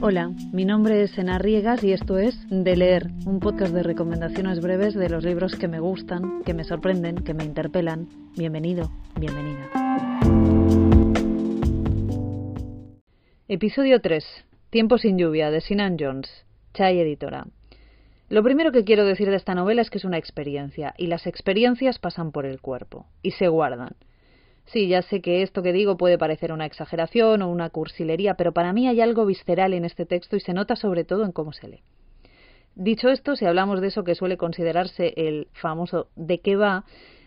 Hola, mi nombre es Ena Riegas y esto es De Leer, un podcast de recomendaciones breves de los libros que me gustan, que me sorprenden, que me interpelan. Bienvenido, bienvenida. Episodio 3. Tiempo sin lluvia, de Sinan Jones. Chai Editora. Lo primero que quiero decir de esta novela es que es una experiencia, y las experiencias pasan por el cuerpo, y se guardan. Sí, ya sé que esto que digo puede parecer una exageración o una cursilería, pero para mí hay algo visceral en este texto y se nota sobre todo en cómo se lee. Dicho esto, si hablamos de eso que suele considerarse el famoso de qué va,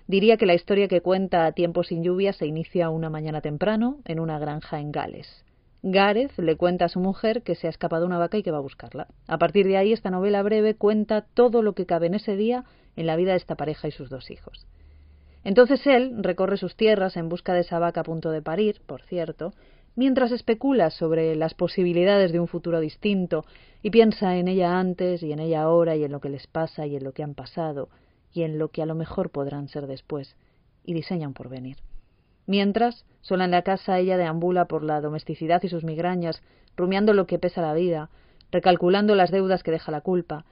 diría que la historia que cuenta a tiempo sin lluvia se inicia una mañana temprano en una granja en Gales. Gareth le cuenta a su mujer que se ha escapado una vaca y que va a buscarla. A partir de ahí, esta novela breve cuenta todo lo que cabe en ese día en la vida de esta pareja y sus dos hijos. Entonces él recorre sus tierras en busca de esa vaca a punto de parir, por cierto, mientras especula sobre las posibilidades de un futuro distinto y piensa en ella antes y en ella ahora y en lo que les pasa y en lo que han pasado y en lo que a lo mejor podrán ser después y diseña un porvenir. Mientras, sola en la casa, ella deambula por la domesticidad y sus migrañas, rumiando lo que pesa la vida, recalculando las deudas que deja la culpa,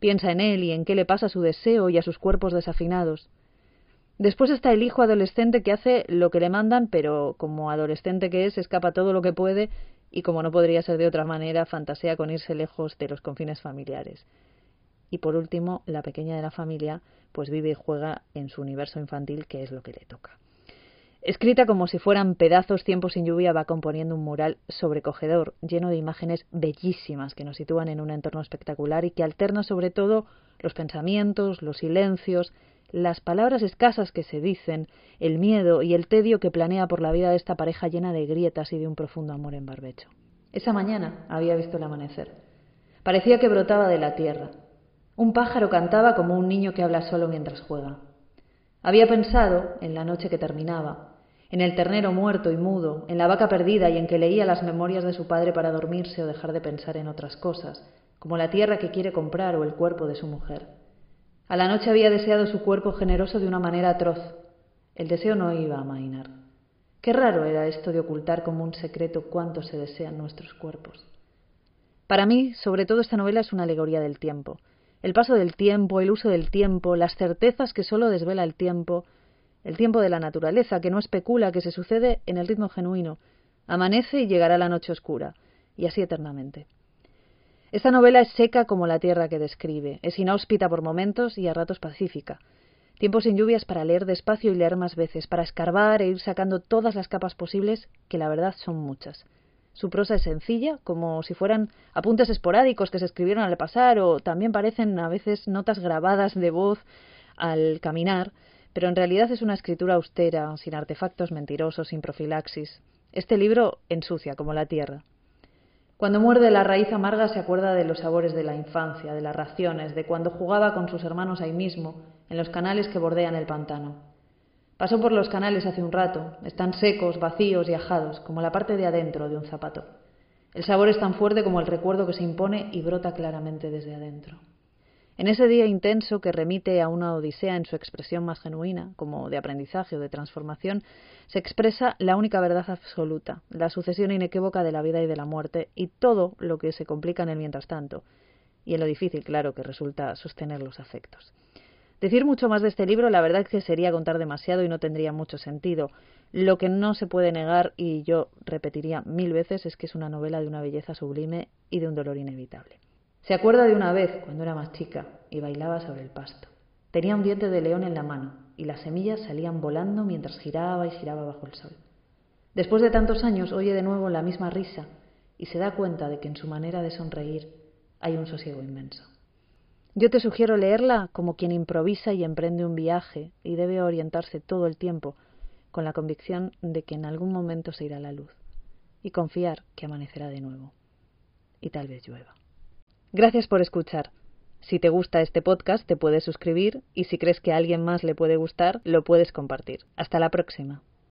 piensa en él y en qué le pasa a su deseo y a sus cuerpos desafinados. Después está el hijo adolescente que hace lo que le mandan, pero como adolescente que es, escapa todo lo que puede y como no podría ser de otra manera, fantasea con irse lejos de los confines familiares. Y por último, la pequeña de la familia, pues vive y juega en su universo infantil, que es lo que le toca. Escrita como si fueran pedazos tiempo sin lluvia, va componiendo un mural sobrecogedor, lleno de imágenes bellísimas que nos sitúan en un entorno espectacular y que alterna sobre todo los pensamientos, los silencios, las palabras escasas que se dicen, el miedo y el tedio que planea por la vida de esta pareja llena de grietas y de un profundo amor en barbecho. Esa mañana había visto el amanecer. Parecía que brotaba de la tierra. Un pájaro cantaba como un niño que habla solo mientras juega. Había pensado, en la noche que terminaba, en el ternero muerto y mudo, en la vaca perdida y en que leía las memorias de su padre para dormirse o dejar de pensar en otras cosas, como la tierra que quiere comprar o el cuerpo de su mujer. A la noche había deseado su cuerpo generoso de una manera atroz. El deseo no iba a amainar. Qué raro era esto de ocultar como un secreto cuánto se desean nuestros cuerpos. Para mí, sobre todo, esta novela es una alegoría del tiempo. El paso del tiempo, el uso del tiempo, las certezas que solo desvela el tiempo, el tiempo de la naturaleza, que no especula, que se sucede en el ritmo genuino. Amanece y llegará la noche oscura, y así eternamente. Esta novela es seca como la tierra que describe, es inhóspita por momentos y a ratos pacífica. Tiempos sin lluvias para leer despacio y leer más veces, para escarbar e ir sacando todas las capas posibles, que la verdad son muchas. Su prosa es sencilla, como si fueran apuntes esporádicos que se escribieron al pasar, o también parecen a veces notas grabadas de voz al caminar, pero en realidad es una escritura austera, sin artefactos mentirosos, sin profilaxis. Este libro ensucia como la tierra. Cuando muerde la raíz amarga se acuerda de los sabores de la infancia, de las raciones, de cuando jugaba con sus hermanos ahí mismo, en los canales que bordean el pantano. Pasó por los canales hace un rato, están secos, vacíos y ajados, como la parte de adentro de un zapato. El sabor es tan fuerte como el recuerdo que se impone y brota claramente desde adentro. En ese día intenso que remite a una odisea en su expresión más genuina, como de aprendizaje o de transformación, se expresa la única verdad absoluta, la sucesión inequívoca de la vida y de la muerte, y todo lo que se complica en el mientras tanto, y en lo difícil, claro, que resulta sostener los afectos. Decir mucho más de este libro, la verdad es que sería contar demasiado y no tendría mucho sentido. Lo que no se puede negar, y yo repetiría mil veces, es que es una novela de una belleza sublime y de un dolor inevitable. Se acuerda de una vez, cuando era más chica, y bailaba sobre el pasto. Tenía un diente de león en la mano, y las semillas salían volando mientras giraba y giraba bajo el sol. Después de tantos años oye de nuevo la misma risa y se da cuenta de que en su manera de sonreír hay un sosiego inmenso. Yo te sugiero leerla como quien improvisa y emprende un viaje y debe orientarse todo el tiempo con la convicción de que en algún momento se irá la luz y confiar que amanecerá de nuevo y tal vez llueva. Gracias por escuchar. Si te gusta este podcast, te puedes suscribir y si crees que a alguien más le puede gustar, lo puedes compartir. Hasta la próxima.